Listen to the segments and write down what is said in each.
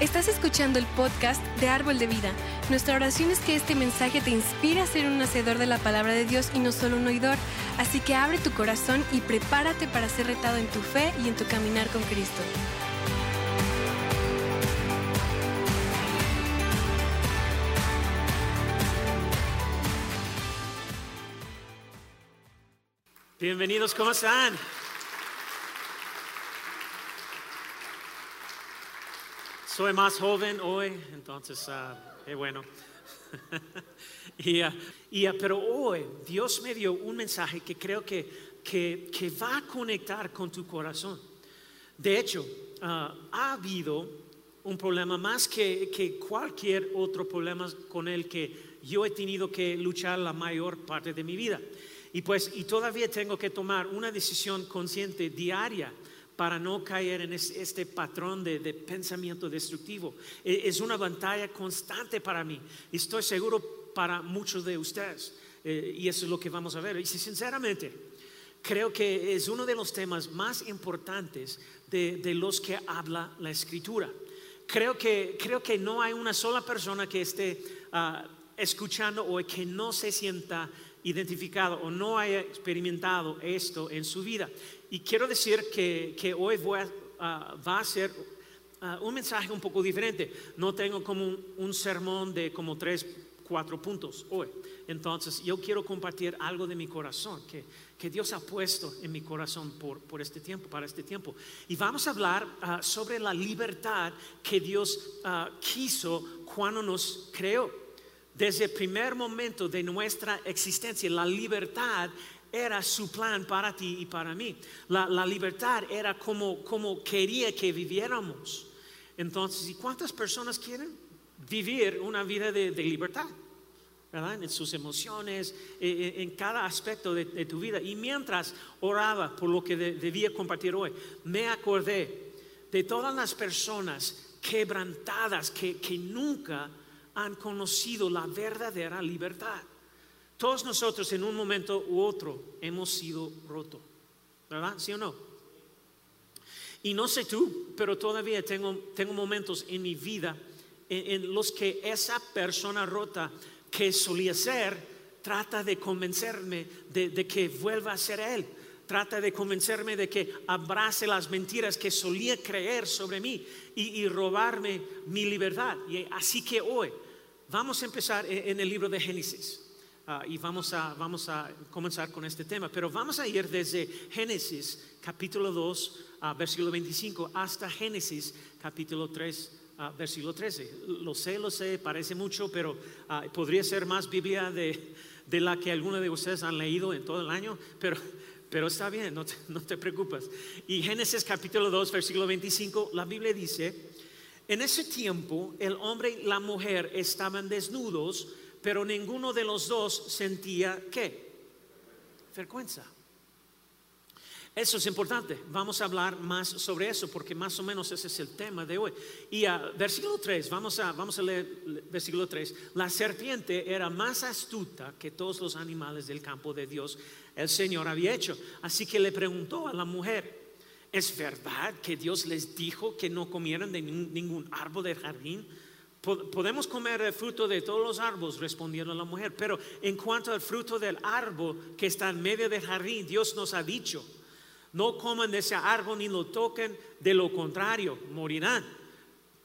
Estás escuchando el podcast de Árbol de Vida. Nuestra oración es que este mensaje te inspire a ser un hacedor de la palabra de Dios y no solo un oidor. Así que abre tu corazón y prepárate para ser retado en tu fe y en tu caminar con Cristo. Bienvenidos, ¿cómo están? Soy más joven hoy, entonces, uh, bueno. y, uh, y, uh, pero hoy Dios me dio un mensaje que creo que, que, que va a conectar con tu corazón. De hecho, ha habido un problema más que, que cualquier otro problema con el que yo he tenido que luchar la mayor parte de mi vida. Y pues, y todavía tengo que tomar una decisión consciente diaria para no caer en este patrón de, pensamiento destructivo. E, es una batalla constante para mí. Estoy seguro para muchos de ustedes. Eh, y eso es lo que vamos a ver. Y sinceramente, creo que es uno de los temas más importantes de, los que habla la escritura. Creo que, creo que no hay una sola persona que esté ah, escuchando o que no se sienta identificado o no haya experimentado esto en su vida. Y quiero decir que, que hoy voy a, va a ser un mensaje un poco diferente. No tengo como un, sermón de como tres, cuatro puntos hoy. Entonces yo quiero compartir algo de mi corazón que, que Dios ha puesto en mi corazón por, por, este tiempo, para este tiempo. Y vamos a hablar ah, sobre la libertad que Dios ah, quiso cuando nos creó. Desde el primer momento de nuestra existencia, la libertad era su plan para ti y para mí. La, libertad era como, como quería que viviéramos. Entonces, ¿y cuántas personas quieren vivir una vida de, libertad? ¿verdad? En sus emociones, en, cada aspecto de, tu vida. Y mientras oraba por lo que debía compartir hoy, me acordé de todas las personas quebrantadas que, que nunca han conocido la verdadera libertad. Todos nosotros en un momento u otro hemos sido rotos, ¿verdad? ¿Sí o no? Y no sé tú, pero todavía tengo, tengo momentos en mi vida en, los que esa persona rota que solía ser trata de convencerme de, que vuelva a ser él. Trata de convencerme de que abrace las mentiras que solía creer sobre mí y, y robarme mi libertad. Y así que hoy vamos a empezar en el libro de Génesis. Ah, y vamos a, vamos a comenzar con este tema. Pero vamos a ir desde Génesis capítulo 2, uh, versículo 25, hasta Génesis capítulo 3, uh, versículo 13. Lo sé, lo sé, parece mucho, pero ah, podría ser más Biblia de, de la que algunos de ustedes han leído en todo el año, pero pero está bien, no te, no te, preocupes. Y Génesis capítulo 2, versículo 25, la Biblia dice, en ese tiempo el hombre y la mujer estaban desnudos pero ninguno de los dos sentía qué? Vergüenza. Eso es importante. Vamos a hablar más sobre eso porque más o menos ese es el tema de hoy. Y a versículo 3, vamos a, vamos a leer versículo 3. La serpiente era más astuta que todos los animales del campo de Dios el Señor había hecho. Así que le preguntó a la mujer, ¿es verdad que Dios les dijo que no comieran de ningún árbol del jardín? Podemos comer el fruto de todos los árboles, respondiendo la mujer, pero en cuanto al fruto del árbol que está en medio del jardín, Dios nos ha dicho, no coman de ese árbol ni lo toquen, de lo contrario, morirán.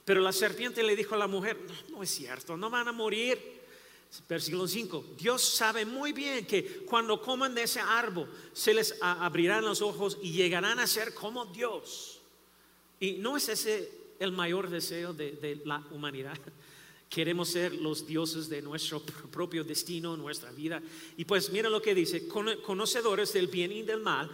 Pero la serpiente le dijo a la mujer, no, es cierto, no van a morir. Versículo 5, Dios sabe muy bien que cuando coman de ese árbol se les abrirán los ojos y llegarán a ser como Dios. Y no es ese el mayor deseo de, la humanidad. Queremos ser los dioses de nuestro propio destino, nuestra vida. Y pues mira lo que dice, conocedores del bien y del mal,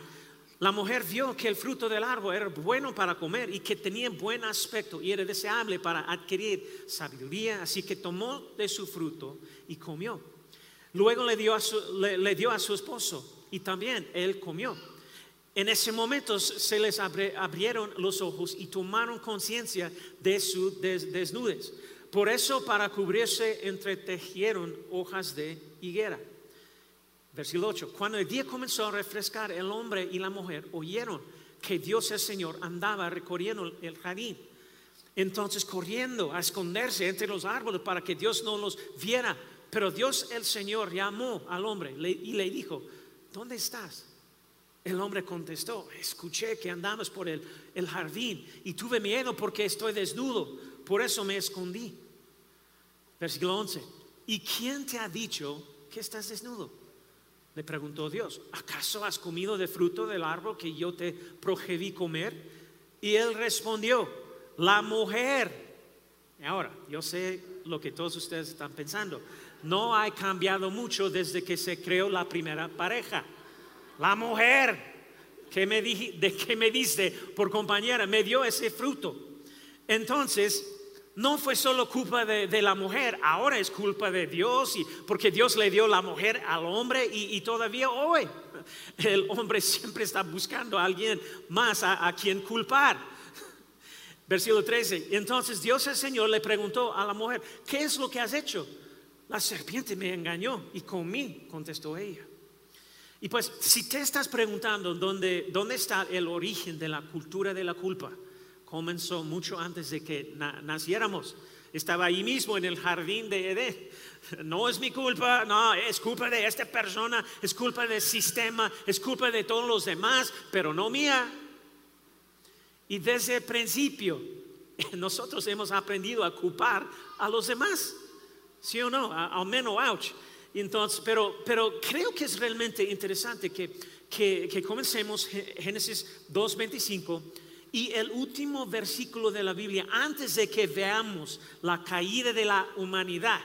la mujer vio que el fruto del árbol era bueno para comer y que tenía buen aspecto y era deseable para adquirir sabiduría, así que tomó de su fruto y comió. Luego le dio a le dio a su esposo y también él comió. En ese momento se les abrieron los ojos y tomaron conciencia de su desnudez. Por eso para cubrirse entretejieron hojas de higuera. Versículo 8. Cuando el día comenzó a refrescar, el hombre y la mujer oyeron que Dios el Señor andaba recorriendo el jardín. entonces corriendo a esconderse entre los árboles para que Dios no los viera. Pero Dios el Señor llamó al hombre y le dijo, ¿dónde estás? El hombre contestó, escuché que andamos por el, el jardín y tuve miedo porque estoy desnudo, por eso me escondí. Versículo 11, ¿y quién te ha dicho que estás desnudo? Le preguntó Dios, ¿acaso has comido de fruto del árbol que yo te prohibí comer? Y él respondió, la mujer. Ahora, yo sé lo que todos ustedes están pensando. No ha cambiado mucho desde que se creó la primera pareja. La mujer que me, de, que me diste por compañera me dio ese fruto. Entonces, no fue solo culpa de, la mujer, ahora es culpa de Dios, y, porque Dios le dio la mujer al hombre y, todavía hoy el hombre siempre está buscando a alguien más a, a quien culpar. Versículo 13. Entonces Dios el Señor le preguntó a la mujer, ¿qué es lo que has hecho? La serpiente me engañó y comí, contestó ella. Y pues si te estás preguntando dónde, dónde está el origen de la cultura de la culpa, comenzó mucho antes de que naciéramos. Estaba ahí mismo en el jardín de Edén. No es mi culpa, no, es culpa de esta persona, es culpa del sistema, es culpa de todos los demás, pero no mía. Y desde el principio nosotros hemos aprendido a culpar a los demás. ¿Sí o no? Al menos, ouch. Entonces, pero, pero creo que es realmente interesante que, que, que comencemos Génesis 2.25 y el último versículo de la Biblia, antes de que veamos la caída de la humanidad,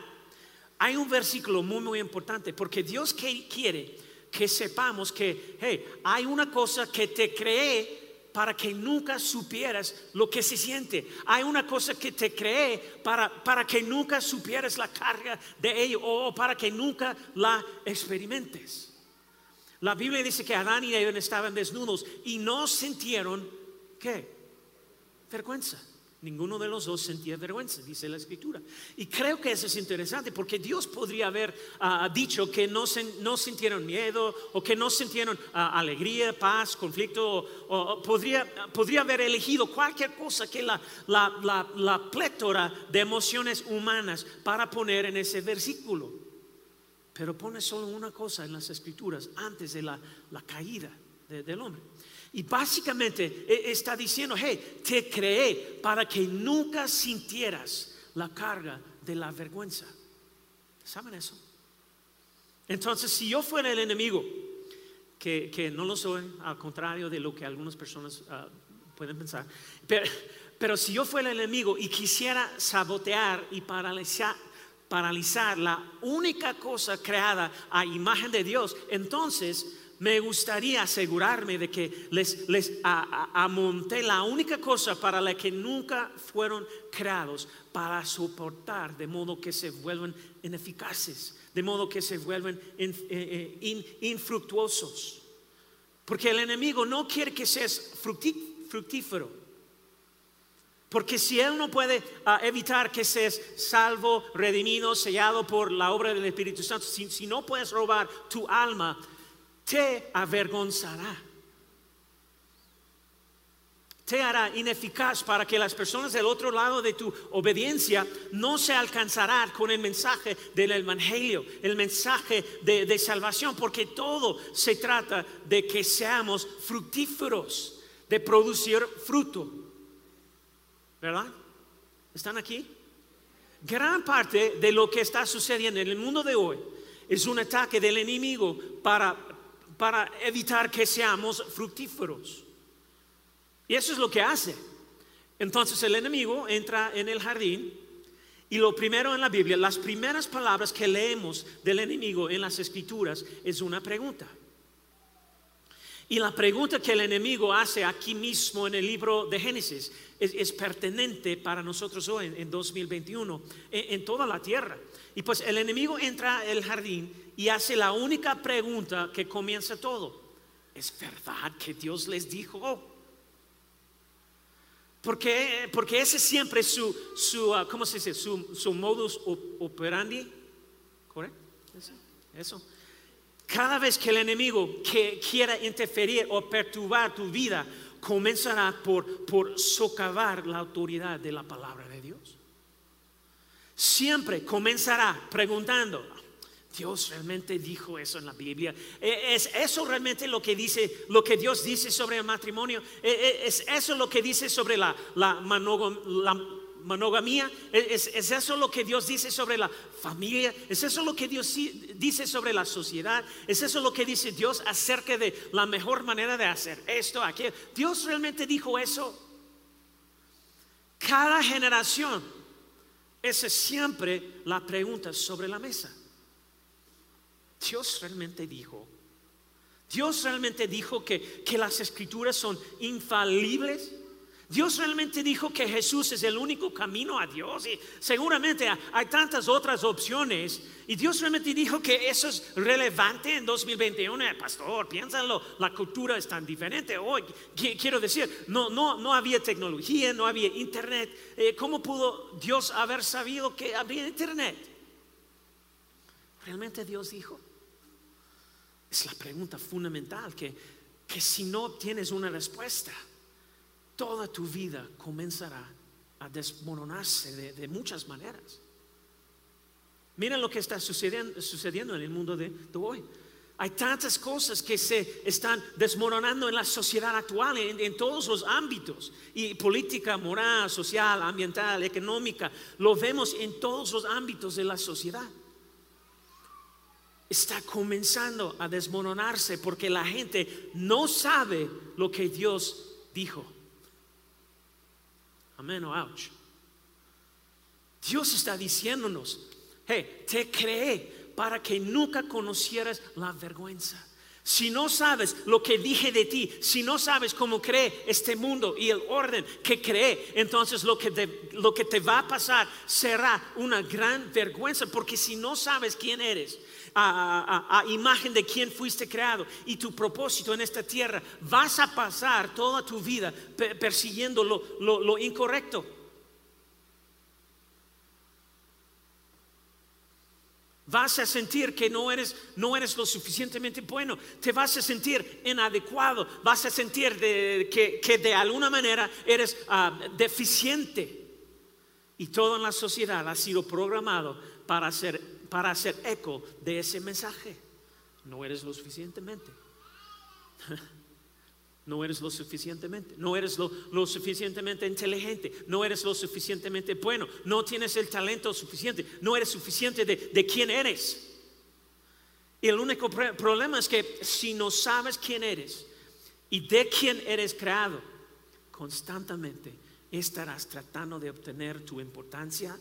hay un versículo muy, muy importante, porque Dios quiere que sepamos que, hey, hay una cosa que te cree para que nunca supieras lo que se siente. Hay una cosa que te cree para, para que nunca supieras la carga de ello o para que nunca la experimentes. La Biblia dice que Adán y Eva estaban desnudos y no sintieron ¿qué? Vergüenza. Ninguno de los dos sentía vergüenza, dice la escritura. Y creo que eso es interesante porque Dios podría haber ah, dicho que no, no, sintieron miedo o que no sintieron ah, alegría, paz, conflicto, o, podría, podría, haber elegido cualquier cosa que la, la, la, plétora de emociones humanas para poner en ese versículo. Pero pone solo una cosa en las escrituras antes de la, caída del hombre. Y básicamente e, está diciendo, hey, te creé para que nunca sintieras la carga de la vergüenza. ¿Saben eso? Entonces, si yo fuera el enemigo, que, no lo soy, al contrario de lo que algunas personas ah, pueden pensar, pero, pero, si yo fuera el enemigo y quisiera sabotear y paralizar, paralizar la única cosa creada a imagen de Dios, entonces me gustaría asegurarme de que les, les amonté la única cosa para la que nunca fueron creados, para soportar, de modo que se vuelvan ineficaces, de modo que se vuelvan eh, eh, infructuosos. Porque el enemigo no quiere que seas fructífero. Porque si Él no puede ah, evitar que seas salvo, redimido, sellado por la obra del Espíritu Santo, si no puedes robar tu alma, te avergonzará. Te hará ineficaz para que las personas del otro lado de tu obediencia no se alcanzarán con el mensaje del Evangelio, el mensaje de, de salvación, porque todo se trata de que seamos fructíferos, de producir fruto. ¿Verdad? ¿Están aquí? Gran parte de lo que está sucediendo en el mundo de hoy es un ataque del enemigo para para evitar que seamos fructíferos. Y eso es lo que hace. Entonces el enemigo entra en el jardín y lo primero en la Biblia, las primeras palabras que leemos del enemigo en las escrituras es una pregunta. Y la pregunta que el enemigo hace aquí mismo en el libro de Génesis es, pertinente para nosotros hoy en, 2021, en, toda la tierra. Y pues el enemigo entra al jardín y hace la única pregunta que comienza todo. ¿Es verdad que Dios les dijo? Porque, porque ese siempre es su, su ah, ¿cómo se dice? Su, modus operandi. ¿Correcto? Eso. Cada vez que el enemigo que quiera interferir o perturbar tu vida comenzará por, por socavar la autoridad de la palabra de Dios. Siempre comenzará preguntando, Dios realmente dijo eso en la Biblia. E, ¿Es eso realmente lo que dice, lo que Dios dice sobre el matrimonio? E, e, ¿Es eso lo que dice sobre la, la, monogamía? ¿Es, ¿Es, eso lo que Dios dice sobre la familia? ¿Es eso lo que Dios dice sobre la sociedad? ¿Es eso lo que dice Dios acerca de la mejor manera de hacer esto, aquello? ¿Dios realmente dijo eso? Cada generación, es siempre la pregunta sobre la mesa. Dios realmente dijo. Dios realmente dijo que, que las escrituras son infalibles. Dios realmente dijo que Jesús es el único camino a Dios y seguramente hay tantas otras opciones. Y Dios realmente dijo que eso es relevante en 2021. Eh, pastor, piénsalo, la cultura es tan diferente hoy. Quiero decir, no, no, no había tecnología, no había internet. Eh, ¿Cómo pudo Dios haber sabido que habría internet? ¿Realmente Dios dijo? Es la pregunta fundamental que, que si no tienes una respuesta, toda tu vida comenzará a desmoronarse de, muchas maneras. Miren lo que está sucediendo, sucediendo en el mundo de, hoy. Hay tantas cosas que se están desmoronando en la sociedad actual, en, en, todos los ámbitos, y política, moral, social, ambiental, económica, lo vemos en todos los ámbitos de la sociedad está comenzando a desmoronarse porque la gente no sabe lo que Dios dijo. Amén o ouch. Dios está diciéndonos, hey, te creé para que nunca conocieras la vergüenza. Si no sabes lo que dije de ti, si no sabes cómo cree este mundo y el orden que cree, entonces lo que, te, lo que te va a pasar será una gran vergüenza, porque si no sabes quién eres, a, imagen de quién fuiste creado y tu propósito en esta tierra, vas a pasar toda tu vida persiguiendo lo incorrecto. Vas a sentir que no eres, no eres lo suficientemente bueno. Te vas a sentir inadecuado. Vas a sentir que, de alguna manera eres ah, deficiente. Y todo en la sociedad ha sido programado para hacer, para hacer eco de ese mensaje. No eres lo suficientemente. No eres lo suficientemente, no eres lo, suficientemente inteligente, no eres lo suficientemente bueno, no tienes el talento suficiente, no eres suficiente de, de quién eres. Y el único problema es que si no sabes quién eres y de quién eres creado, constantemente estarás tratando de obtener tu importancia,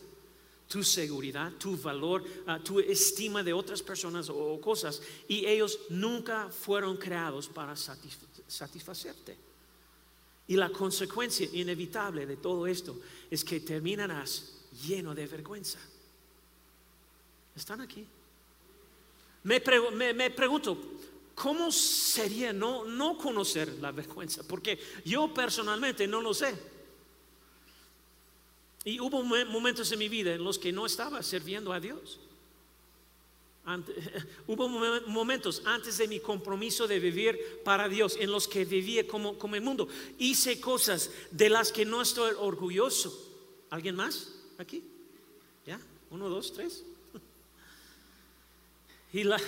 tu seguridad, tu valor, ah, tu estima de otras personas o cosas. Y ellos nunca fueron creados para satisfacer satisfacerte. Y la consecuencia inevitable de todo esto es que terminarás lleno de vergüenza. ¿Están aquí? Me, pregunto, ¿cómo sería no, no conocer la vergüenza? Porque yo personalmente no lo sé. Y hubo momentos en mi vida en los que no estaba sirviendo a Dios. hubo momentos antes de mi compromiso de vivir para Dios en los que vivía como, el mundo. Hice cosas de las que no estoy orgulloso. ¿Alguien más aquí? ¿Ya? ¿Uno, dos, tres? Y la,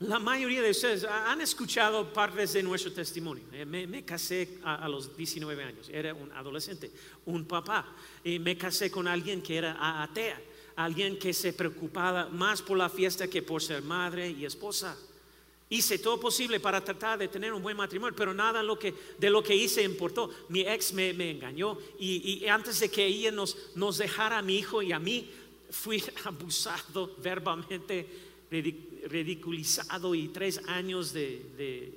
la mayoría de ustedes han escuchado partes de nuestro testimonio. Eh, me, casé a, a, los 19 años, era un adolescente, un papá, y me casé con alguien que era atea alguien que se preocupaba más por la fiesta que por ser madre y esposa. Hice todo posible para tratar de tener un buen matrimonio, pero nada de lo que hice importó. Mi ex me, engañó y, antes de que ella nos, dejara a mi hijo y a mí, fui abusado verbalmente, ridiculizado y tres años de, de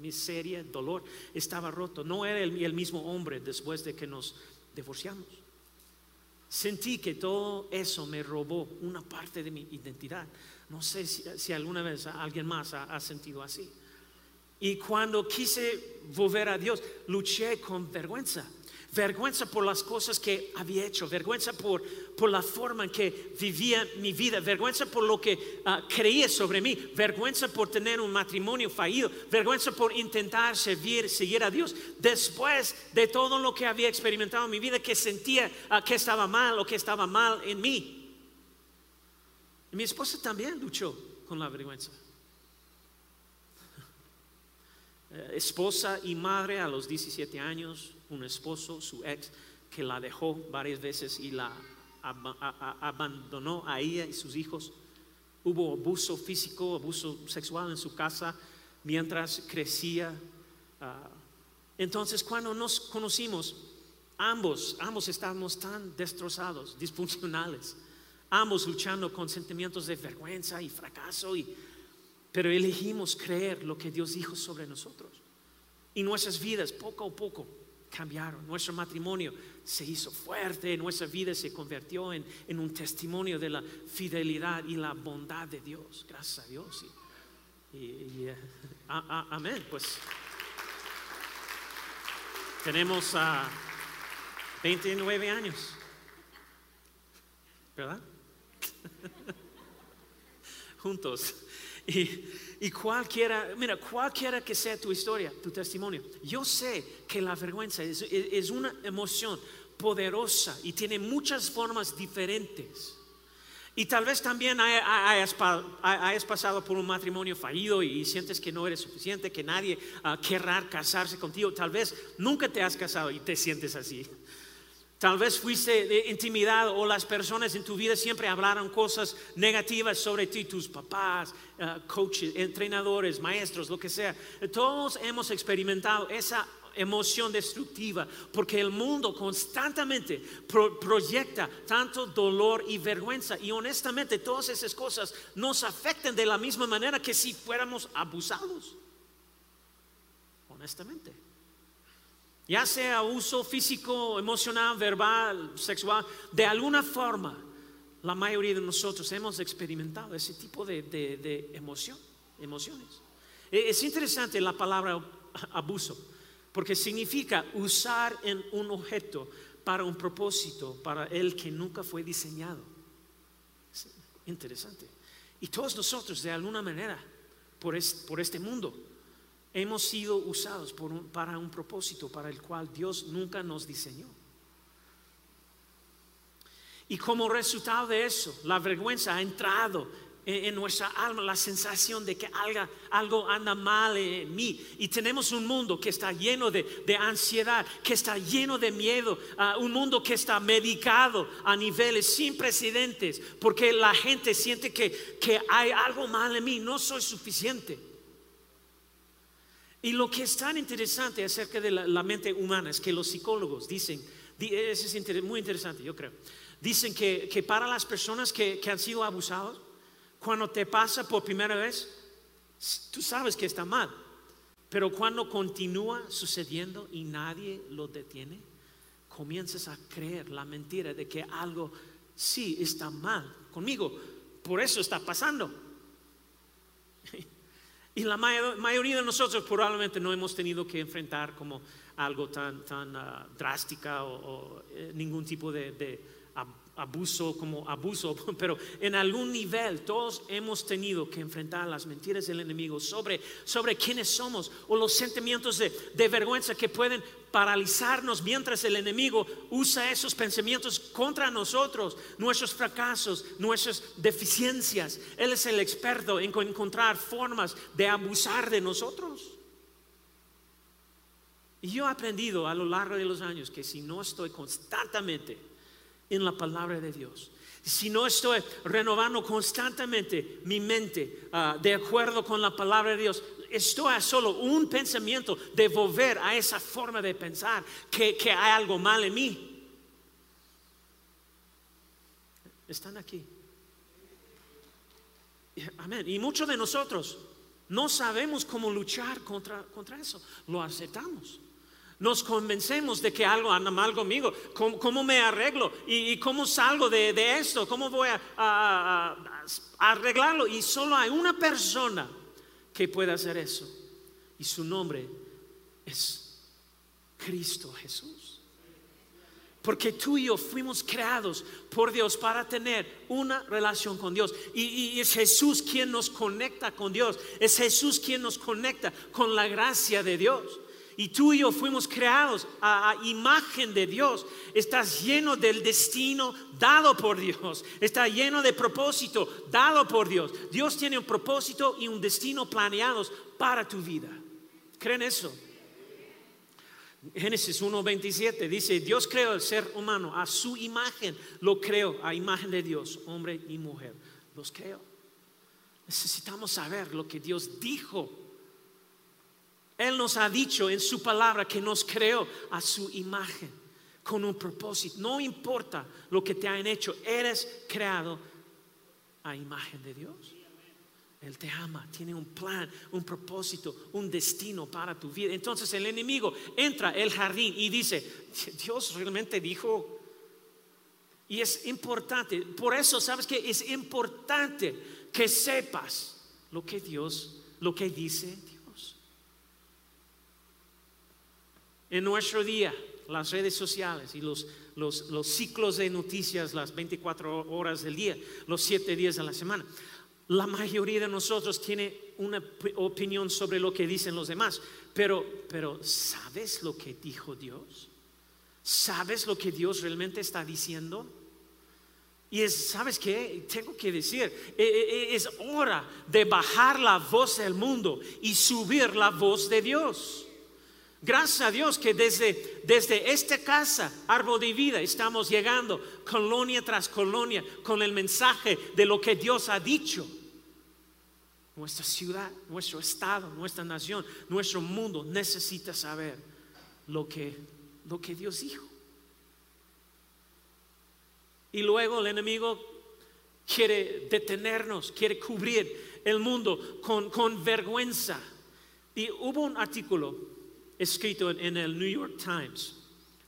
miseria, dolor. Estaba roto. No era el mismo hombre después de que nos divorciamos. Sentí que todo eso me robó una parte de mi identidad. No sé si, alguna vez alguien más ha, sentido así. Y cuando quise volver a Dios, luché con vergüenza. Vergüenza por las cosas que había hecho, vergüenza por, por la forma en que vivía mi vida, vergüenza por lo que ah, creía sobre mí, vergüenza por tener un matrimonio fallido, vergüenza por intentar servir, seguir a Dios, después de todo lo que había experimentado en mi vida, que sentía ah, que estaba mal o que estaba mal en mí. mi esposa también luchó con la vergüenza. Eh, esposa y madre a los 17 años, un esposo, su ex, que la dejó varias veces y la abandonó a ella y sus hijos. Hubo abuso físico, abuso sexual en su casa mientras crecía. Ah, entonces, cuando nos conocimos, ambos, ambos estábamos tan destrozados, disfuncionales, ambos luchando con sentimientos de vergüenza y fracaso y pero elegimos creer lo que Dios dijo sobre nosotros. Y nuestras vidas poco a poco cambiaron. Nuestro matrimonio se hizo fuerte, nuestra vida se convirtió en, un testimonio de la fidelidad y la bondad de Dios. Gracias a Dios. Y, eh, amén. Pues tenemos a 29 años, ¿verdad? Juntos. Y, cualquiera, mira, cualquiera que sea tu historia, tu testimonio, yo sé que la vergüenza es, una emoción poderosa y tiene muchas formas diferentes. Y tal vez también hayas, pasado por un matrimonio fallido y, sientes que no eres suficiente, que nadie uh, querrá casarse contigo. Tal vez nunca te has casado y te sientes así. Tal vez fuiste de intimidad o las personas en tu vida siempre hablaron cosas negativas sobre ti, tus papás, eh, coaches, entrenadores, maestros, lo que sea. Todos hemos experimentado esa emoción destructiva porque el mundo constantemente proyecta tanto dolor y vergüenza y honestamente todas esas cosas nos afectan de la misma manera que si fuéramos abusados. Honestamente ya sea uso físico, emocional, verbal, sexual, de alguna forma, la mayoría de nosotros hemos experimentado ese tipo de, emoción, emociones. E, es interesante la palabra abuso, porque significa usar en un objeto para un propósito, para el que nunca fue diseñado. interesante. Y todos nosotros, de alguna manera, por este mundo, hemos sido usados para un propósito para el cual Dios nunca nos diseñó. Y como resultado de eso, la vergüenza ha entrado en, nuestra alma, la sensación de que algo, anda mal en mí. Y tenemos un mundo que está lleno de, ansiedad, que está lleno de miedo, ah, un mundo que está medicado a niveles sin precedentes, porque la gente siente que, que hay algo mal en mí, no soy suficiente. Y lo que es tan interesante acerca de la, mente humana es que los psicólogos dicen, eso es muy interesante, yo creo, dicen que, para las personas que, han sido abusados, cuando te pasa por primera vez, tú sabes que está mal, pero cuando continúa sucediendo y nadie lo detiene, comienzas a creer la mentira de que algo sí está mal conmigo, por eso está pasando. Y la mayoría de nosotros probablemente no hemos tenido que enfrentar como algo tan, tan ah, drástica o, eh, ningún tipo de, abuso como abuso, pero en algún nivel todos hemos tenido que enfrentar las mentiras del enemigo sobre, sobre quiénes somos o los sentimientos de, de vergüenza que pueden paralizarnos mientras el enemigo usa esos pensamientos contra nosotros, nuestros fracasos, nuestras deficiencias. Él es el experto en encontrar formas de abusar de nosotros. Y yo he aprendido a lo largo de los años que si no estoy constantemente en la palabra de Dios. Si no estoy renovando constantemente mi mente ah, de acuerdo con la palabra de Dios, estoy a solo un pensamiento de volver a esa forma de pensar que, que hay algo mal en mí. Están aquí. Amén. Y muchos de nosotros no sabemos cómo luchar contra, contra eso. Lo aceptamos nos convencemos de que algo anda mal conmigo. ¿Cómo, me arreglo? ¿Y, cómo salgo de, esto? ¿Cómo voy a, arreglarlo? Y solo hay una persona que puede hacer eso. Y su nombre es Cristo Jesús. Porque tú y yo fuimos creados por Dios para tener una relación con Dios. Y, es Jesús quien nos conecta con Dios. Es Jesús quien nos conecta con la gracia de Dios. Y tú y yo fuimos creados a, imagen de Dios. Estás lleno del destino dado por Dios. Está lleno de propósito dado por Dios. Dios tiene un propósito y un destino planeados para tu vida. ¿Creen eso? Génesis 1.27 dice, Dios creó el ser humano a su imagen, lo creó a imagen de Dios, hombre y mujer, los creó. Necesitamos saber lo que Dios dijo. Él nos ha dicho en su palabra que nos creó a su imagen, con un propósito. No importa lo que te han hecho, eres creado a imagen de Dios. Él te ama, tiene un plan, un propósito, un destino para tu vida. Entonces el enemigo entra el jardín y dice, Dios realmente dijo, y es importante, por eso sabes que es importante que sepas lo que Dios, lo que dice Dios. En nuestro día, las redes sociales y los, los, los ciclos de noticias, las 24 horas del día, los 7 días de la semana la mayoría de nosotros tiene una opinión sobre lo que dicen los demás, pero, pero ¿sabes lo que dijo Dios? ¿Sabes lo que Dios realmente está diciendo? Y es, ¿sabes qué? Tengo que decir, e, e, e, es hora de bajar la voz del mundo y subir la voz de Dios. Gracias a Dios que desde, desde esta casa, árbol de vida, estamos llegando colonia tras colonia con el mensaje de lo que Dios ha dicho. Nuestra ciudad, nuestro estado, nuestra nación, nuestro mundo necesita saber lo que, lo que Dios dijo. Y luego el enemigo quiere detenernos, quiere cubrir el mundo con, con vergüenza. Y hubo un artículo escrito en el New York Times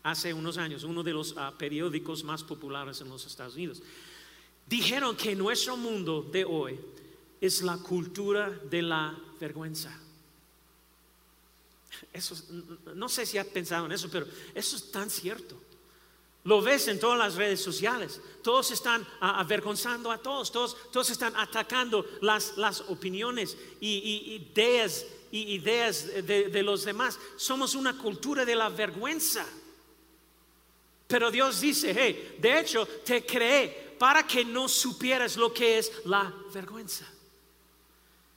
hace unos años, uno de los ah, periódicos más populares en los Estados Unidos. Dijeron que nuestro mundo de hoy es la cultura de la vergüenza. Eso, no sé si has pensado en eso, pero eso es tan cierto. Lo ves en todas las redes sociales. Todos están ah, avergonzando a todos, todos, todos están atacando las, las opiniones y ideas y ideas de, los demás. Somos una cultura de la vergüenza. Pero Dios dice, hey, de hecho te creé para que no supieras lo que es la vergüenza.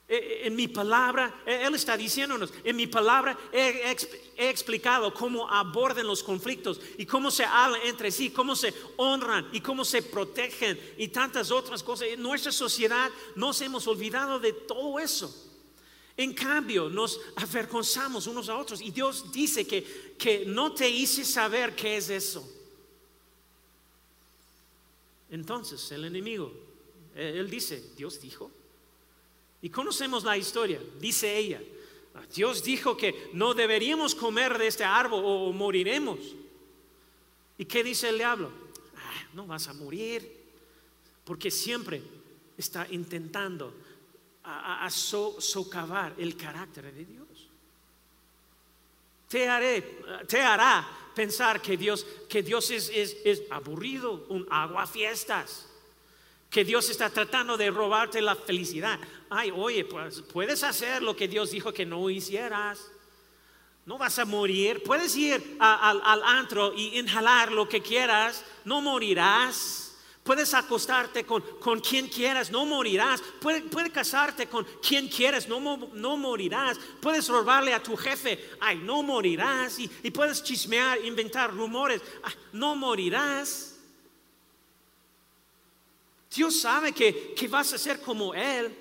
E, e, en mi palabra, e, Él está diciéndonos, en mi palabra he, he, explicado cómo aborden los conflictos y cómo se hablan entre sí, cómo se honran y cómo se protegen y tantas otras cosas. En nuestra sociedad nos hemos olvidado de todo eso. En cambio, nos avergonzamos unos a otros y Dios dice que, que no te hice saber qué es eso. Entonces, el enemigo, él dice, Dios dijo. Y conocemos la historia, dice ella, Dios dijo que no deberíamos comer de este árbol o moriremos. ¿Y qué dice el diablo? Ah, no vas a morir, porque siempre está intentando a, socavar el carácter de Dios. Te, haré, te hará pensar que Dios, que Dios es, es, aburrido, un aguafiestas, que Dios está tratando de robarte la felicidad. Ay, oye, pues puedes hacer lo que Dios dijo que no hicieras. No vas a morir. Puedes ir al antro y inhalar lo que quieras. No morirás. Puedes acostarte con, con quien quieras, no morirás. Puedes puede casarte con quien quieras, no, no morirás. Puedes robarle a tu jefe, ay, no morirás. Y, puedes chismear, inventar rumores, no morirás. Dios sabe que, que vas a ser como Él.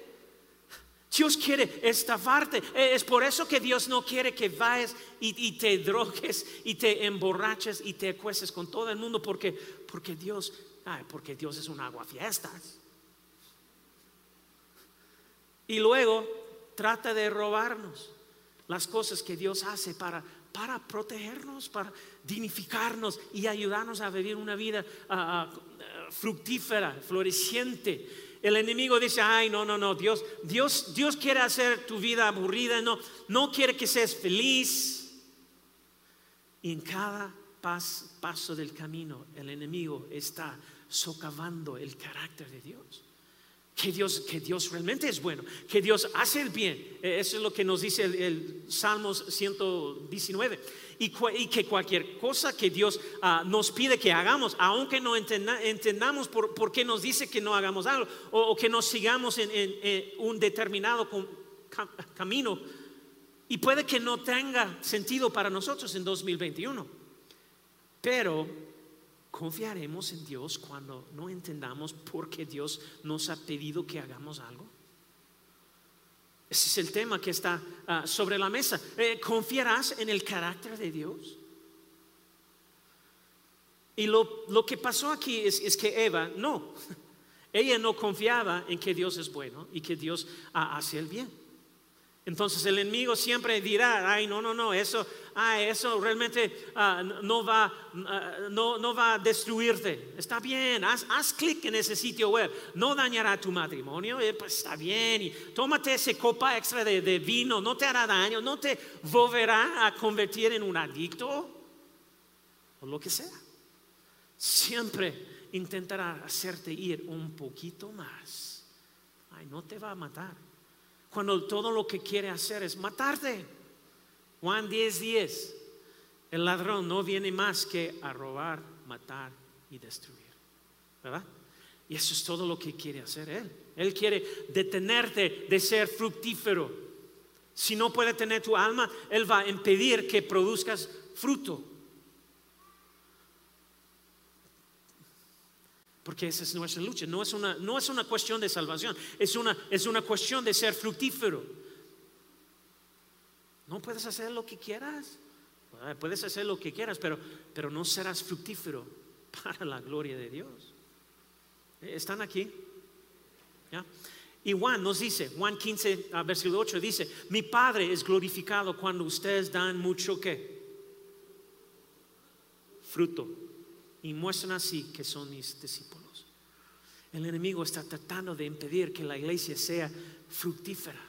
Dios quiere estafarte. E, es por eso que Dios no quiere que vayas y, y, te drogues y te emborraches y te acuestes con todo el mundo porque, porque Dios porque Dios es un aguafiestas. Y luego trata de robarnos las cosas que Dios hace para, para protegernos, para dignificarnos y ayudarnos a vivir una vida ah, ah, fructífera, floreciente. El enemigo dice, ay, no, no, no, Dios, Dios, Dios quiere hacer tu vida aburrida, no, no quiere que seas feliz. Y en cada paso del camino el enemigo está socavando el carácter de Dios. Que Dios, que Dios realmente es bueno, que Dios hace el bien. Eh, eso es lo que nos dice el, Salmos 119. Y, que cualquier cosa que Dios ah, nos pide que hagamos, aunque no entendamos por, qué nos dice que no hagamos algo, o, que nos sigamos en, un determinado camino, y puede que no tenga sentido para nosotros en 2021. Pero confiaremos en Dios cuando no entendamos por qué Dios nos ha pedido que hagamos algo. Ese es el tema que está ah, sobre la mesa. Eh, ¿Confiarás en el carácter de Dios? Y lo, que pasó aquí es, es, que Eva no, ella no confiaba en que Dios es bueno y que Dios hace el bien. Entonces el enemigo siempre dirá, ay, no, no, no, eso, ah, eso realmente ah, no, va, ah, no, no, va a destruirte. Está bien, haz, haz clic en ese sitio web, no dañará tu matrimonio, eh, pues está bien. Y tómate esa copa extra de, de, vino, no te hará daño, no te volverá a convertir en un adicto o lo que sea. Siempre intentará hacerte ir un poquito más. Ay, no te va a matar cuando todo lo que quiere hacer es matarte. Juan 10, 10. El ladrón no viene más que a robar, matar y destruir. ¿Verdad? Y eso es todo lo que quiere hacer Él. Él quiere detenerte de ser fructífero. Si no puede tener tu alma, Él va a impedir que produzcas fruto. Porque esa es nuestra lucha. No es una, no es una cuestión de salvación, es una, es una cuestión de ser fructífero. No puedes hacer lo que quieras. Puedes hacer lo que quieras, pero, pero no serás fructífero para la gloria de Dios. ¿Están aquí? Y Juan nos dice, Juan 15, versículo 8 dice, mi Padre es glorificado cuando ustedes dan mucho qué? Fruto y muestran así que son mis discípulos. El enemigo está tratando de impedir que la iglesia sea fructífera.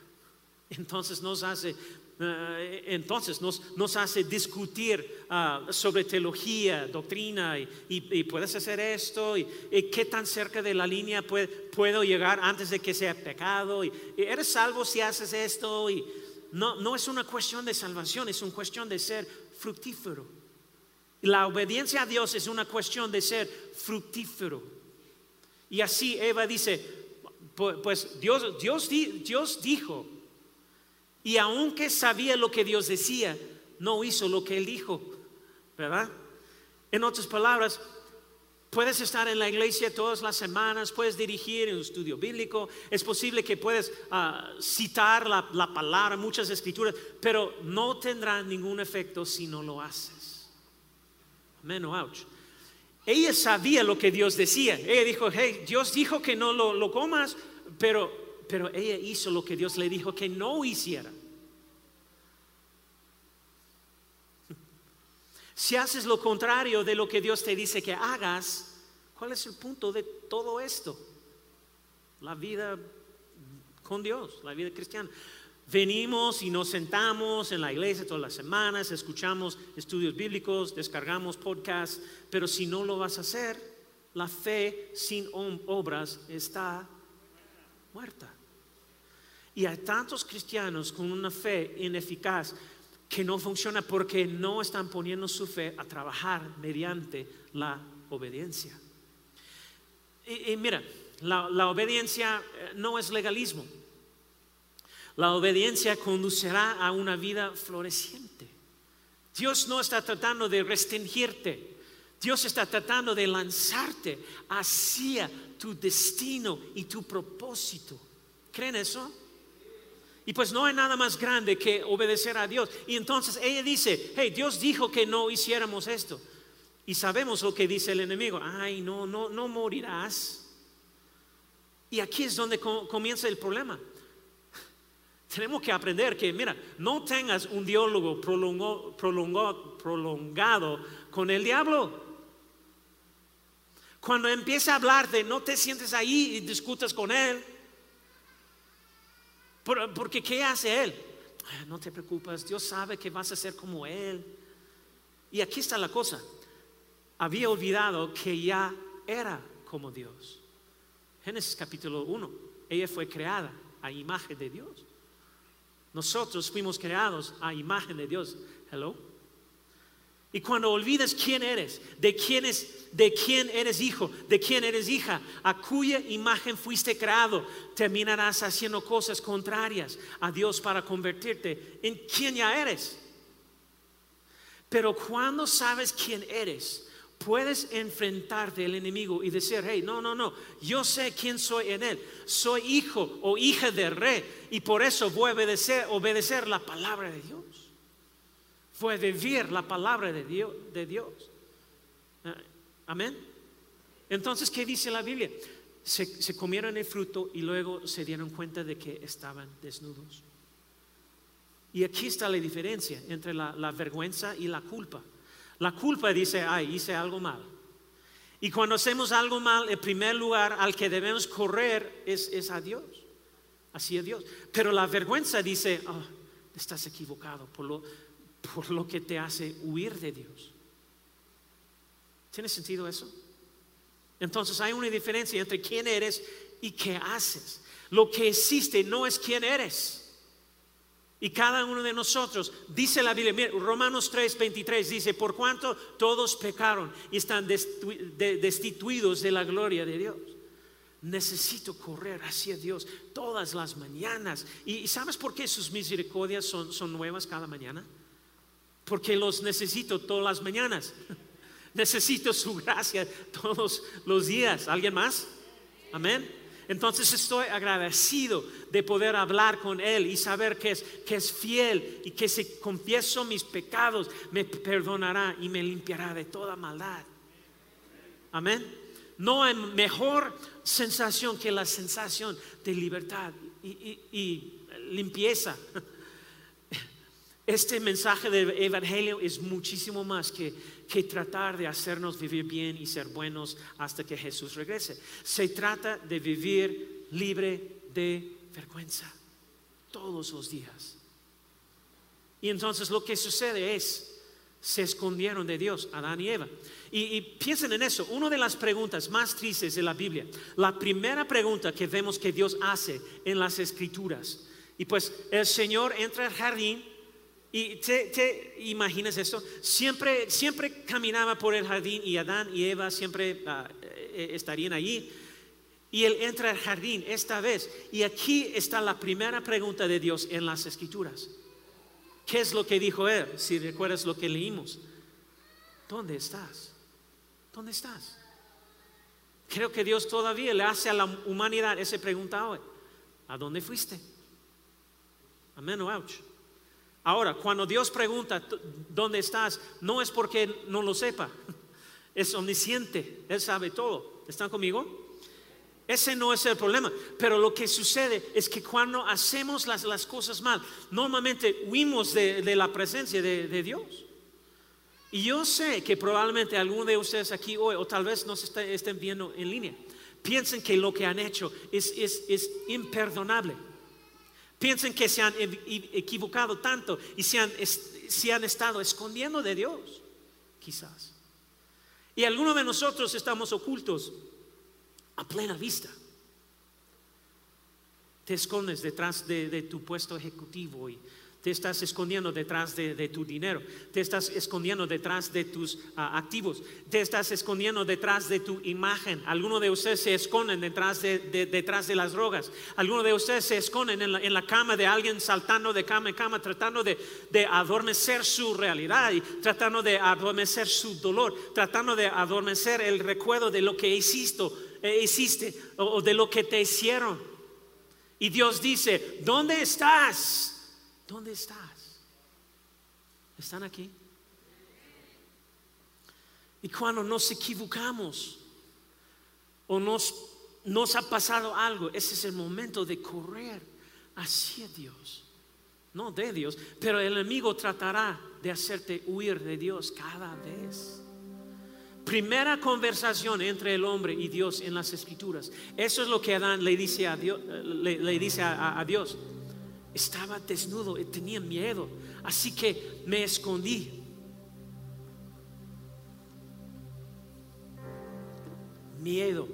Entonces nos hace, eh, entonces nos, hace discutir ah, sobre teología, doctrina, y, puedes hacer esto, y, qué tan cerca de la línea puedo llegar antes de que sea pecado, y, eres salvo si haces esto, y no, no es una cuestión de salvación, es una cuestión de ser fructífero. La obediencia a Dios es una cuestión de ser fructífero. Y así Eva dice, pues Dios, Dios, dijo, y aunque sabía lo que Dios decía, no hizo lo que él dijo, ¿verdad? En otras palabras, puedes estar en la iglesia todas las semanas, puedes dirigir un estudio bíblico, es posible que puedas ah, citar la, la palabra, muchas escrituras, pero no tendrá ningún efecto si no lo haces. Menos ouch. Ella sabía lo que Dios decía. Ella dijo, hey, Dios dijo que no lo, comas, pero, pero ella hizo lo que Dios le dijo que no hiciera. Si haces lo contrario de lo que Dios te dice que hagas, ¿cuál es el punto de todo esto? La vida con Dios, la vida cristiana. Venimos y nos sentamos en la iglesia todas las semanas, escuchamos estudios bíblicos, descargamos podcasts, pero si no lo vas a hacer, la fe sin obras está muerta. Y hay tantos cristianos con una fe ineficaz que no funciona porque no están poniendo su fe a trabajar mediante la obediencia. Y, mira, la obediencia eh, no es legalismo. La obediencia conducirá a una vida floreciente. Dios no está tratando de restringirte. Dios está tratando de lanzarte hacia tu destino y tu propósito. ¿Creen eso? Y pues no hay nada más grande que obedecer a Dios. Y entonces ella dice, hey, Dios dijo que no hiciéramos esto. Y sabemos lo que dice el enemigo. Ay, no, no, no morirás. Y aquí es donde comienza el problema. Tenemos que aprender que, mira, no tengas un diálogo prolongado con el diablo. Cuando empieza a hablarte, no te sientes ahí y discutas con él. Porque ¿qué hace él? No te preocupes, Dios sabe que vas a ser como él. Y aquí está la cosa. había olvidado que ya era como Dios. Génesis capítulo 1, ella fue creada a imagen de Dios. Nosotros fuimos creados a imagen de Dios. Hello. Y cuando olvidas quién eres, de quién, es, de quién eres hijo, de quién eres hija, a cuya imagen fuiste creado, terminarás haciendo cosas contrarias a Dios para convertirte en quien ya eres. Pero cuando sabes quién eres, puedes enfrentarte al enemigo y decir, hey, no, no, no, yo sé quién soy en él. Soy hijo o hija del rey y por eso voy a obedecer, la palabra de Dios. Voy a vivir la palabra de Dios. Ah, amén. Entonces, ¿qué dice la Biblia? Se, comieron el fruto y luego se dieron cuenta de que estaban desnudos. Y aquí está la diferencia entre la vergüenza y la culpa. La culpa dice, ay, hice algo mal. Y cuando hacemos algo mal, el primer lugar al que debemos correr es, a Dios, así a Dios. Pero la vergüenza dice, oh, estás equivocado por lo, por lo que te hace huir de Dios. ¿Tiene sentido eso? Entonces hay una diferencia entre quién eres y qué haces. Lo que existe no es quién eres. Y cada uno de nosotros, dice la Biblia, Romanos 3, 23 dice, por cuanto todos pecaron y están destituidos de la gloria de Dios. Necesito correr hacia Dios todas las mañanas. ¿Y sabes por qué sus misericordias son, son nuevas cada mañana? Porque los necesito todas las mañanas. necesito su gracia todos los días. ¿Alguien más? Amén. Entonces estoy agradecido de poder hablar con Él y saber que es, que es fiel y que si confieso mis pecados me perdonará y me limpiará de toda maldad. Amén. No hay mejor sensación que la sensación de libertad y, y limpieza. Este mensaje del Evangelio es muchísimo más que, que tratar de hacernos vivir bien y ser buenos hasta que Jesús regrese. Se trata de vivir libre de vergüenza todos los días. Y entonces lo que sucede es, se escondieron de Dios, Adán y Eva. Y, y, piensen en eso, una de las preguntas más tristes de la Biblia, la primera pregunta que vemos que Dios hace en las escrituras. Y pues el Señor entra al jardín y te, imaginas eso, siempre, siempre caminaba por el jardín y Adán y Eva siempre ah, eh, estarían allí. Y él entra al jardín esta vez. Y aquí está la primera pregunta de Dios en las escrituras. ¿Qué es lo que dijo él? Si recuerdas lo que leímos. ¿Dónde estás? ¿Dónde estás? Creo que Dios todavía le hace a la humanidad esa pregunta hoy. ¿A dónde fuiste? Amén ouch. Ahora, cuando Dios pregunta, ¿dónde estás? No es porque no lo sepa. Es omnisciente, Él sabe todo. ¿Están conmigo? Ese no es el problema. Pero lo que sucede es que cuando hacemos las, las cosas mal, normalmente huimos de, la presencia de, Dios. Y yo sé que probablemente alguno de ustedes aquí hoy, o tal vez nos estén viendo en línea, piensen que lo que han hecho es, es, es imperdonable. Piensen que se han equivocado tanto y se han, se han estado escondiendo de Dios, quizás. Y algunos de nosotros estamos ocultos a plena vista. Te escondes detrás de, de tu puesto ejecutivo y te estás escondiendo detrás de, tu dinero, te estás escondiendo detrás de tus ah, activos, te estás escondiendo detrás de tu imagen. Algunos de ustedes se esconden detrás de, detrás de las drogas, algunos de ustedes se esconden en la, cama de alguien saltando de cama en cama, tratando de, adormecer su realidad y tratando de adormecer su dolor, tratando de adormecer el recuerdo de lo que hiciste, eh, hiciste o de lo que te hicieron. Y Dios dice, ¿dónde estás? ¿Dónde estás? ¿Están aquí? Y cuando nos equivocamos o nos, nos ha pasado algo, ese es el momento de correr hacia Dios. No de Dios, pero el enemigo tratará de hacerte huir de Dios cada vez. Primera conversación entre el hombre y Dios en las escrituras. Eso es lo que Adán le dice a Dios. Le, dice a Dios estaba desnudo y tenía miedo, así que me escondí. miedo,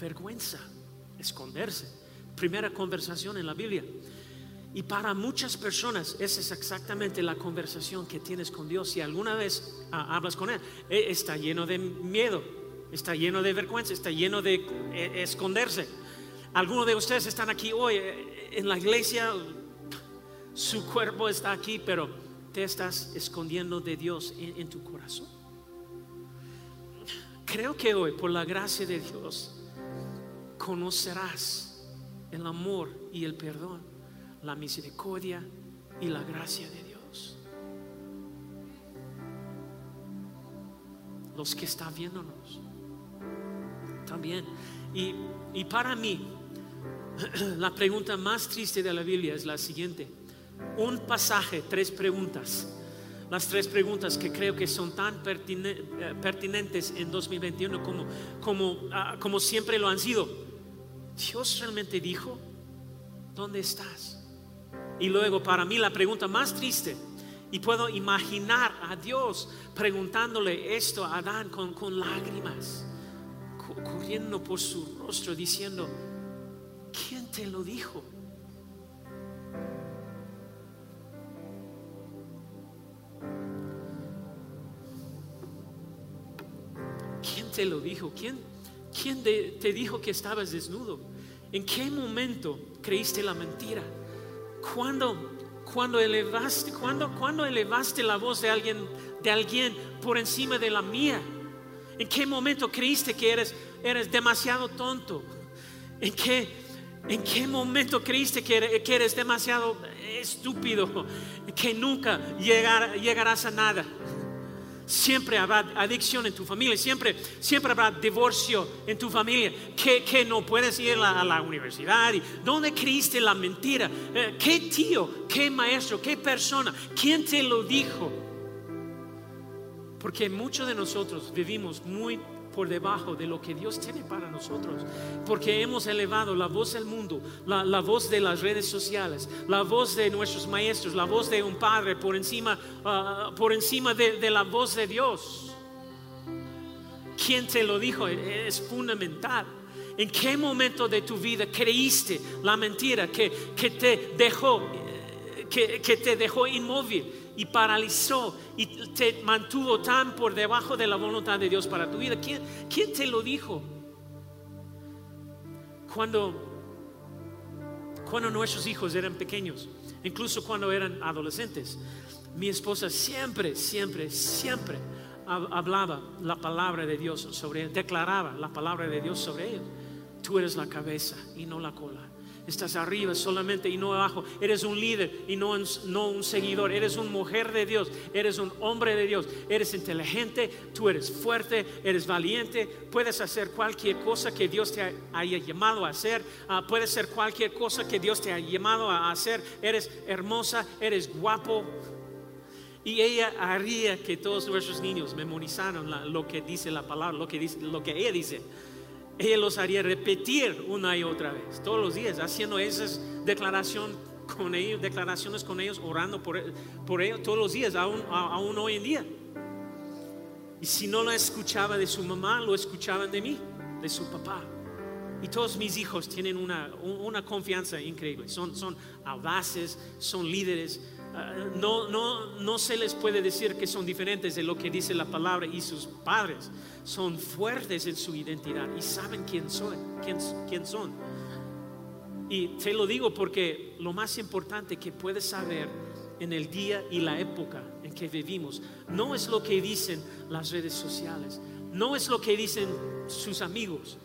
vergüenza, esconderse. Primera conversación en la Biblia. Y para muchas personas esa es exactamente la conversación que tienes con Dios. Si alguna vez ah, hablas con Él, eh, está lleno de miedo, está lleno de vergüenza, está lleno de eh, esconderse. Algunos de ustedes están aquí hoy eh, en la iglesia, su cuerpo está aquí, pero te estás escondiendo de Dios en tu corazón. Creo que hoy, por la gracia de Dios, conocerás el amor y el perdón la misericordia y la gracia de Dios. Los que están viéndonos también. Y, y para mí, la pregunta más triste de la Biblia es la siguiente. Un pasaje, tres preguntas. Las tres preguntas que creo que son tan eh, pertinentes en 2021 como, como, ah, como siempre lo han sido. Dios realmente dijo, ¿dónde estás? Y luego para mí la pregunta más triste, y puedo imaginar a Dios preguntándole esto a Adán con, lágrimas, corriendo por su rostro diciendo, ¿quién te lo dijo? Te lo dijo? ¿Quién, quién te dijo que estabas desnudo? ¿En qué momento creíste la mentira? cuando, cuando elevaste, cuando, cuando elevaste la voz de alguien, de alguien por encima de la mía? ¿En qué momento creíste que eres, eres demasiado tonto? ¿En qué, ¿En qué momento creíste que eres, que eres demasiado estúpido? Que nunca llegarás a nada. Siempre habrá adicción en tu familia, siempre, siempre habrá divorcio en tu familia, que, no puedes ir a la, universidad. Y, ¿Dónde creíste la mentira? Eh, ¿Qué tío, qué maestro, qué persona? ¿Quién te lo dijo? Porque muchos de nosotros vivimos muy por debajo de lo que Dios tiene para nosotros. Porque hemos elevado la voz del mundo, la, voz de las redes sociales, la voz de nuestros maestros, la voz de un padre por encima, ah, por encima de, la voz de Dios. ¿Quién te lo dijo? Es fundamental. ¿En qué momento de tu vida creíste la mentira que, que te dejó, que, que te dejó inmóvil? Y paralizó y te mantuvo tan por debajo de la voluntad de Dios para tu vida. ¿Quién, quién te lo dijo? Cuando, cuando nuestros hijos eran pequeños, incluso cuando eran adolescentes, mi esposa siempre, siempre, siempre hablaba la palabra de Dios sobre él, declaraba la palabra de Dios sobre él. Tú eres la cabeza y no la cola. Estás arriba solamente y no abajo. Eres un líder y no un, seguidor. Eres una mujer de Dios. Eres un hombre de Dios. Eres inteligente. Tú eres fuerte. Eres valiente. Puedes hacer cualquier cosa que Dios te haya llamado a hacer. Uh, puedes hacer cualquier cosa que Dios te haya llamado a hacer. Eres hermosa. Eres guapo. Y ella haría que todos nuestros niños memorizaran lo que dice la palabra, lo que ella dice ella los haría repetir una y otra vez, todos los días, haciendo esas declaraciones con ellos, declaraciones con ellos, orando por, por ellos todos los días, aún, aún hoy en día. Y si no lo escuchaba de su mamá, lo escuchaban de mí, de su papá. Y todos mis hijos tienen una, una confianza increíble. Son, son audaces, son líderes, no, no, no se les puede decir que son diferentes de lo que dice la palabra y sus padres. Son fuertes en su identidad y saben quién son. Quién, quién son. Y te lo digo porque lo más importante que puedes saber en el día y la época en que vivimos no es lo que dicen las redes sociales, no es lo que dicen sus amigos,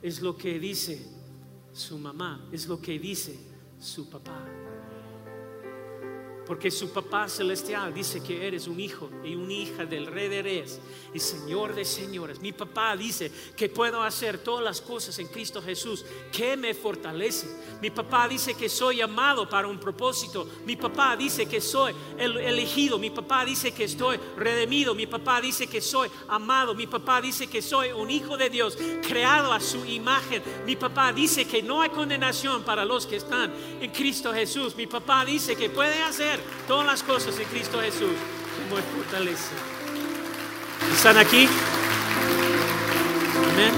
es lo que dice su mamá, es lo que dice su papá. Porque su papá celestial dice que eres un hijo y una hija del rey de y señor de señores. Mi papá dice que puedo hacer todas las cosas en Cristo Jesús que me fortalece. Mi papá dice que soy amado para un propósito. Mi papá dice que soy elegido. Mi papá dice que estoy redimido. Mi papá dice que soy amado. Mi papá dice que soy un hijo de Dios creado a su imagen. Mi papá dice que no hay condenación para los que están en Cristo Jesús. Mi papá dice que puede hacer todas las cosas en Cristo Jesús como fortaleza. ¿Están aquí? Amén.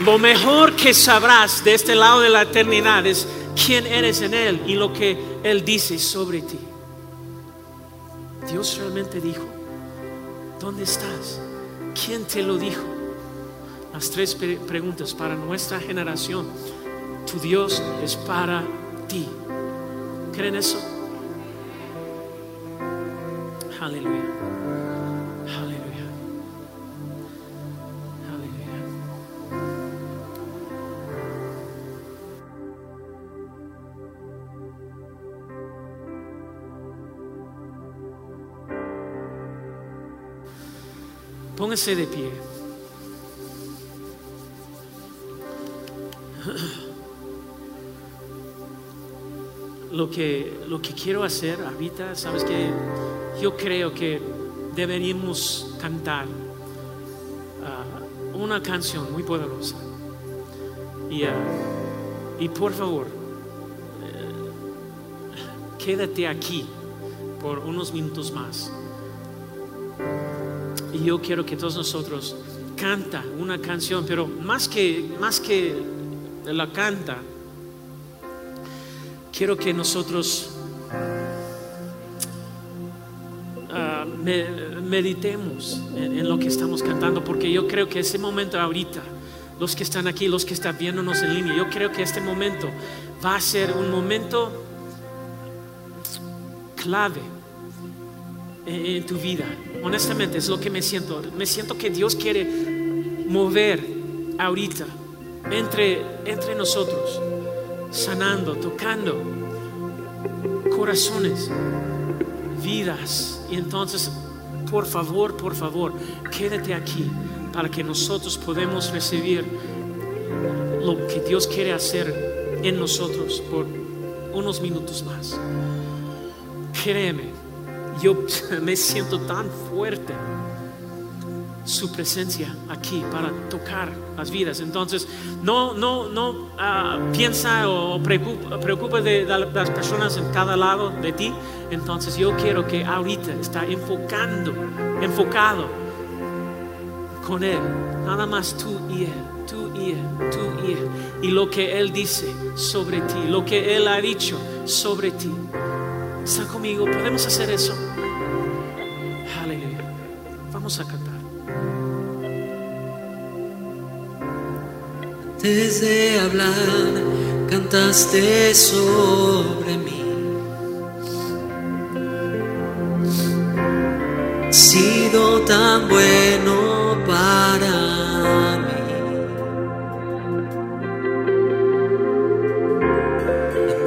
Lo mejor que sabrás de este lado de la eternidad es quién eres en Él y lo que Él dice sobre ti. Dios realmente dijo, ¿dónde estás? ¿Quién te lo dijo? Las tres preguntas para nuestra generación. Tu Dios es para ti. ¿Creen eso? Aleluya. Aleluya. Aleluya. Póngase de pie. Lo que, lo que quiero hacer ahorita, sabes que yo creo que deberíamos cantar uh, una canción muy poderosa. Y, uh, y por favor, uh, quédate aquí por unos minutos más. Y yo quiero que todos nosotros canta una canción, pero más que, más que la canta, quiero que nosotros ah, meditemos en, en, lo que estamos cantando, porque yo creo que ese momento ahorita, los que están aquí, los que están viéndonos en línea, yo creo que este momento va a ser un momento clave en tu vida. Honestamente es lo que me siento. Me siento que Dios quiere mover ahorita entre, entre nosotros, sanando, tocando corazones, vidas. Y entonces, por favor, por favor, quédate aquí para que nosotros podamos recibir lo que Dios quiere hacer en nosotros por unos minutos más. Créeme yo me siento tan fuerte su presencia aquí para tocar las vidas. Entonces, no, no, no uh, piensa o preocupa, preocupa de, de, las personas en cada lado de ti. Entonces, yo quiero que ahorita está enfocando, enfocado con Él. Nada más tú y Él, tú y Él, tú y Él. Y lo que Él dice sobre ti, lo que Él ha dicho sobre ti. ¿Está conmigo? ¿Podemos hacer eso? Aleluya. Vamos a cantar. Desde hablar, cantaste sobre mí. Sido tan bueno para mí.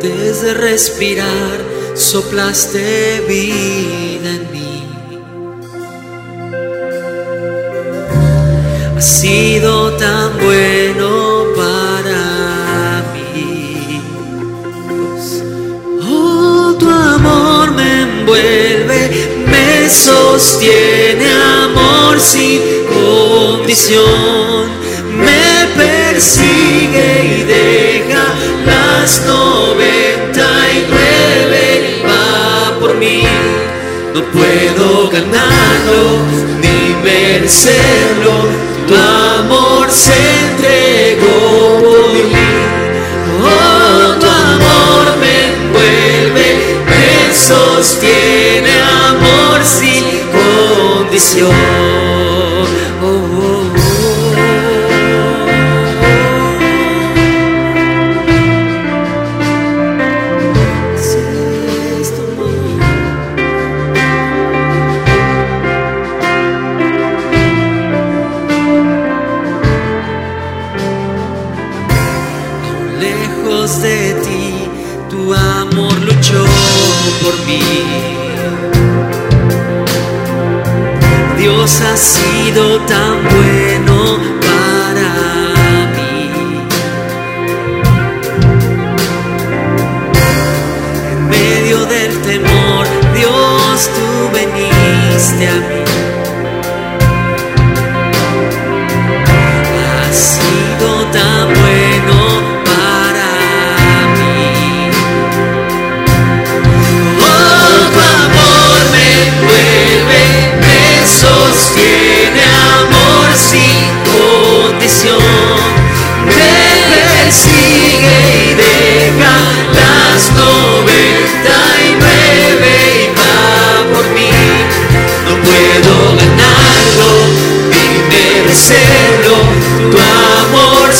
Desde respirar, soplaste vida en mí. Has sido sostiene, amor sin condición. Me persigue y deja las noventa y nueve va por mí. No puedo ganarlo ni merecerlo. Tu amor se entregó condición. Veniste a vencerlo, tu amor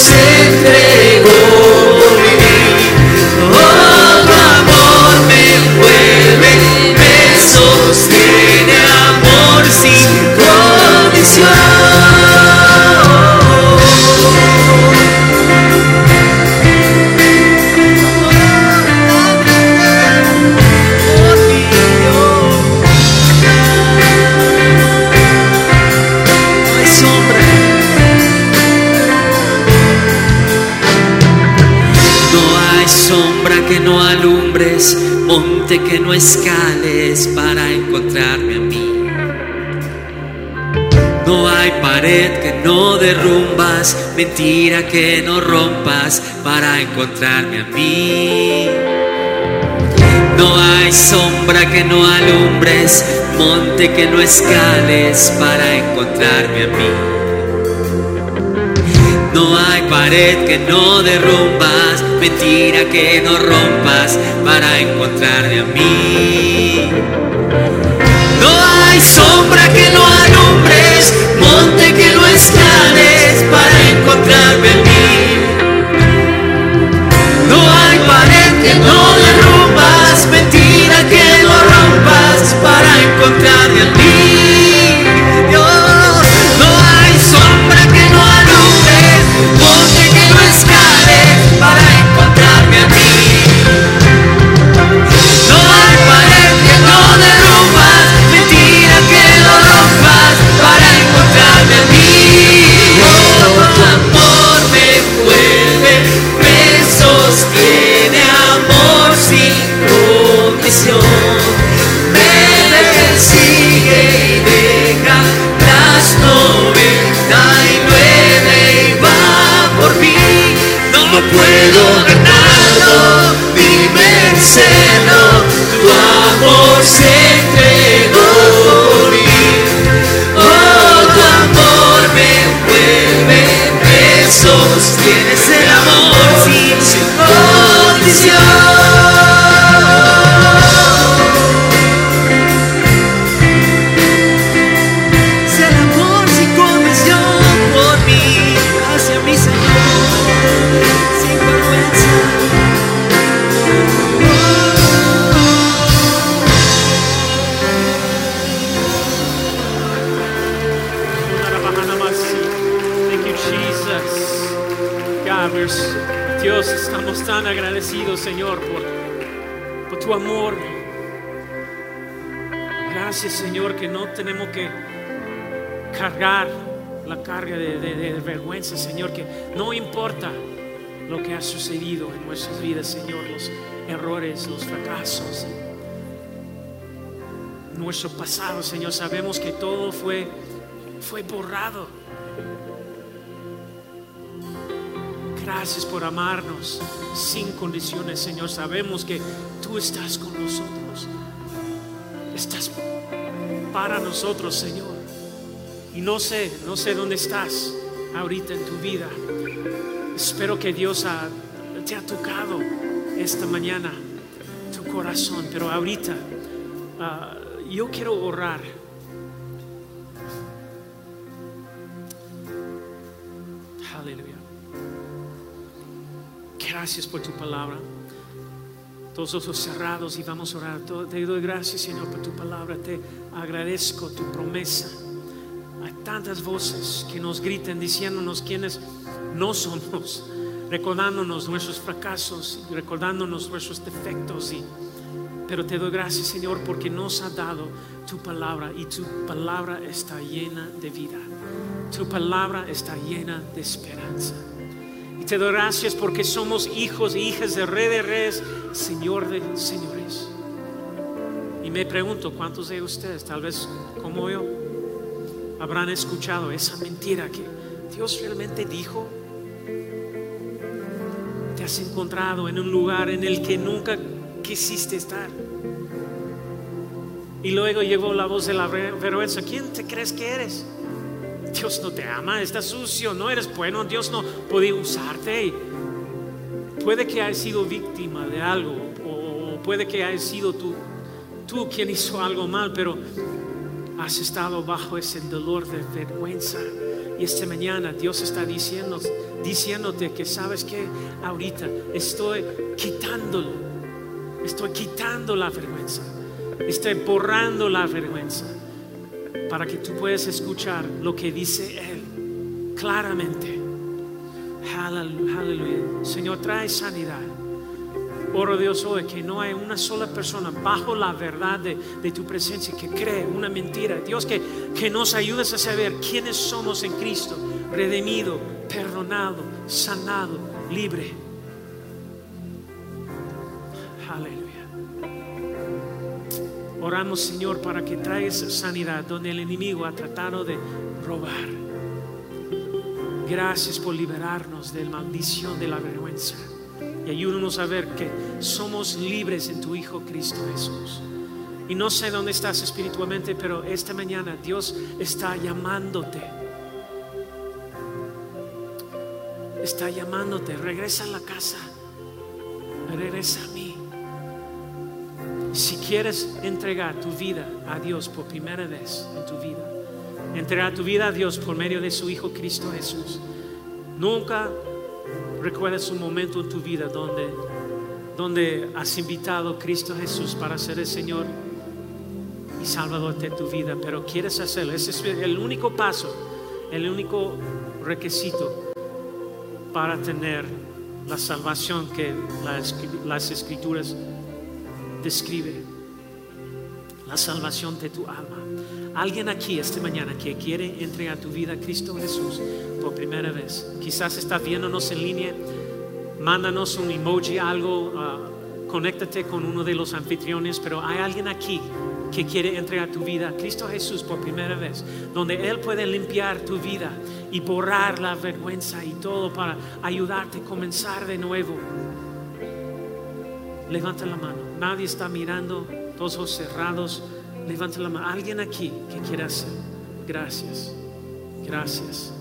que no escales para encontrarme a mí. No hay pared que no derrumbas, mentira que no rompas para encontrarme a mí. No hay sombra que no alumbres, monte que no escales para encontrarme a mí. No hay pared que no derrumbas, mentira que no rompas para encontrarme a mí. Tu amor. Gracias, Señor, que no tenemos que cargar la carga de, vergüenza, Señor, que no importa lo que ha sucedido en nuestras vidas, Señor, los errores, los fracasos, nuestro pasado, Señor, sabemos que todo fue, fue borrado. Gracias por amarnos sin condiciones, Señor. Sabemos que tú estás con nosotros. Estás para nosotros, Señor. Y no sé, no sé dónde estás ahorita en tu vida. Espero que Dios te ha tocado esta mañana tu corazón, pero ahorita ah, yo quiero orar. Aleluya. Gracias por tu palabra. Todos ojos cerrados y vamos a orar. Te doy gracias, Señor, por tu palabra. Te agradezco tu promesa. Hay tantas voces que nos gritan diciéndonos quiénes no somos, recordándonos nuestros fracasos, y recordándonos nuestros defectos. Y, pero te doy gracias, Señor, porque nos ha dado tu palabra y tu palabra está llena de vida. Tu palabra está llena de esperanza. Y te doy gracias porque somos hijos e hijas de Rey de Reyes, Señor de Señores. Y me pregunto, ¿cuántos de ustedes, tal vez como yo, habrán escuchado esa mentira que Dios realmente dijo? Te has encontrado en un lugar en el que nunca quisiste estar. Y luego llegó la voz de la ver- vergüenza. ¿Quién te crees que eres? Dios no te ama, estás sucio, no eres bueno, Dios no puede usarte. Puede que hayas sido víctima de algo o puede que hayas sido tú, tú quien hizo algo mal, pero has estado bajo ese dolor de vergüenza. Y esta mañana Dios está diciéndote que sabes que ahorita estoy quitándolo, estoy quitando la vergüenza, estoy borrando la vergüenza para que tú puedas escuchar lo que dice Él claramente. Aleluya. Señor, trae sanidad. Oro Dios hoy que no hay una sola persona bajo la verdad de, tu presencia que cree una mentira. Dios, que, que nos ayudes a saber quiénes somos en Cristo, redimido, perdonado, sanado, libre. Oramos, Señor, para que traigas sanidad donde el enemigo ha tratado de robar. Gracias por liberarnos de la maldición de la vergüenza y ayúdanos a ver que somos libres en tu Hijo Cristo Jesús. Y no sé dónde estás espiritualmente, pero esta mañana Dios está llamándote. Está llamándote. Regresa a la casa. Regresa a mí. Si quieres entregar tu vida a Dios por primera vez en tu vida, entregar tu vida a Dios por medio de su Hijo Cristo Jesús. Nunca recuerdas un momento en tu vida donde, donde has invitado a Cristo Jesús para ser el Señor y Salvador de tu vida, pero quieres hacerlo. Ese es el único paso, el único requisito para tener la salvación que las escrituras describen, la salvación de tu alma. Alguien aquí esta mañana que quiere entregar tu vida a Cristo Jesús por primera vez. Quizás está viéndonos en línea. Mándanos un emoji, algo. Uh, conéctate con uno de los anfitriones. Pero hay alguien aquí que quiere entregar tu vida a Cristo Jesús por primera vez. Donde Él puede limpiar tu vida y borrar la vergüenza y todo para ayudarte a comenzar de nuevo. Levanta la mano. Nadie está mirando. Todos ojos cerrados. Levanta la mano. Alguien aquí que quiera hacer. Gracias. Gracias.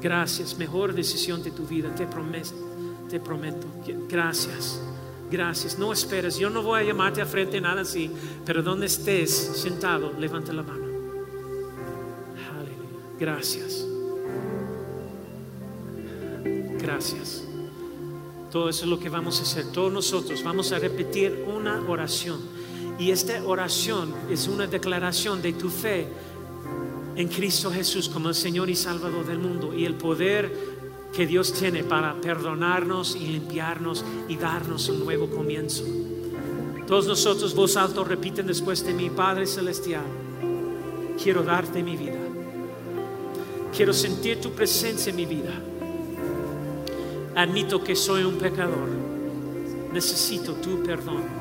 Gracias. Mejor decisión de tu vida. Te prometo. Te prometo. Gracias. Gracias. No esperes. Yo no voy a llamarte a frente nada así. Pero donde estés sentado, levanta la mano. Aleluya. Gracias. Gracias. Todo eso es lo que vamos a hacer. Todos nosotros vamos a repetir una oración y esta oración es una declaración de tu fe en Cristo Jesús como el Señor y Salvador del mundo y el poder que Dios tiene para perdonarnos y limpiarnos y darnos un nuevo comienzo. Todos nosotros, voz alto, repiten después de mi Padre Celestial, quiero darte mi vida. Quiero sentir tu presencia en mi vida. Admito que soy un pecador. Necesito tu perdón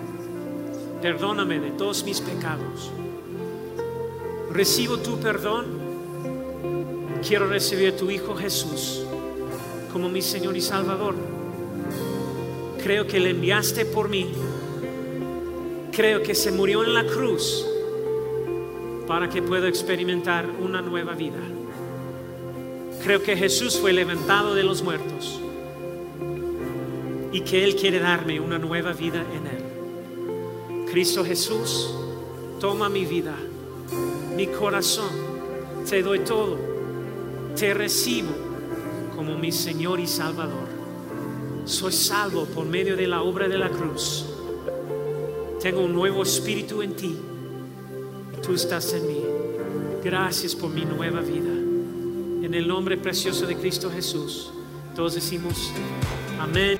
perdóname de todos mis pecados. Recibo tu perdón. Quiero recibir a tu Hijo Jesús como mi Señor y Salvador. Creo que le enviaste por mí. Creo que se murió en la cruz para que pueda experimentar una nueva vida. Creo que Jesús fue levantado de los muertos y que Él quiere darme una nueva vida en Él. Cristo Jesús, toma mi vida, mi corazón, te doy todo, te recibo como mi Señor y Salvador. Soy salvo por medio de la obra de la cruz. Tengo un nuevo espíritu en ti. Tú estás en mí. Gracias por mi nueva vida. En el nombre precioso de Cristo Jesús, todos decimos amén.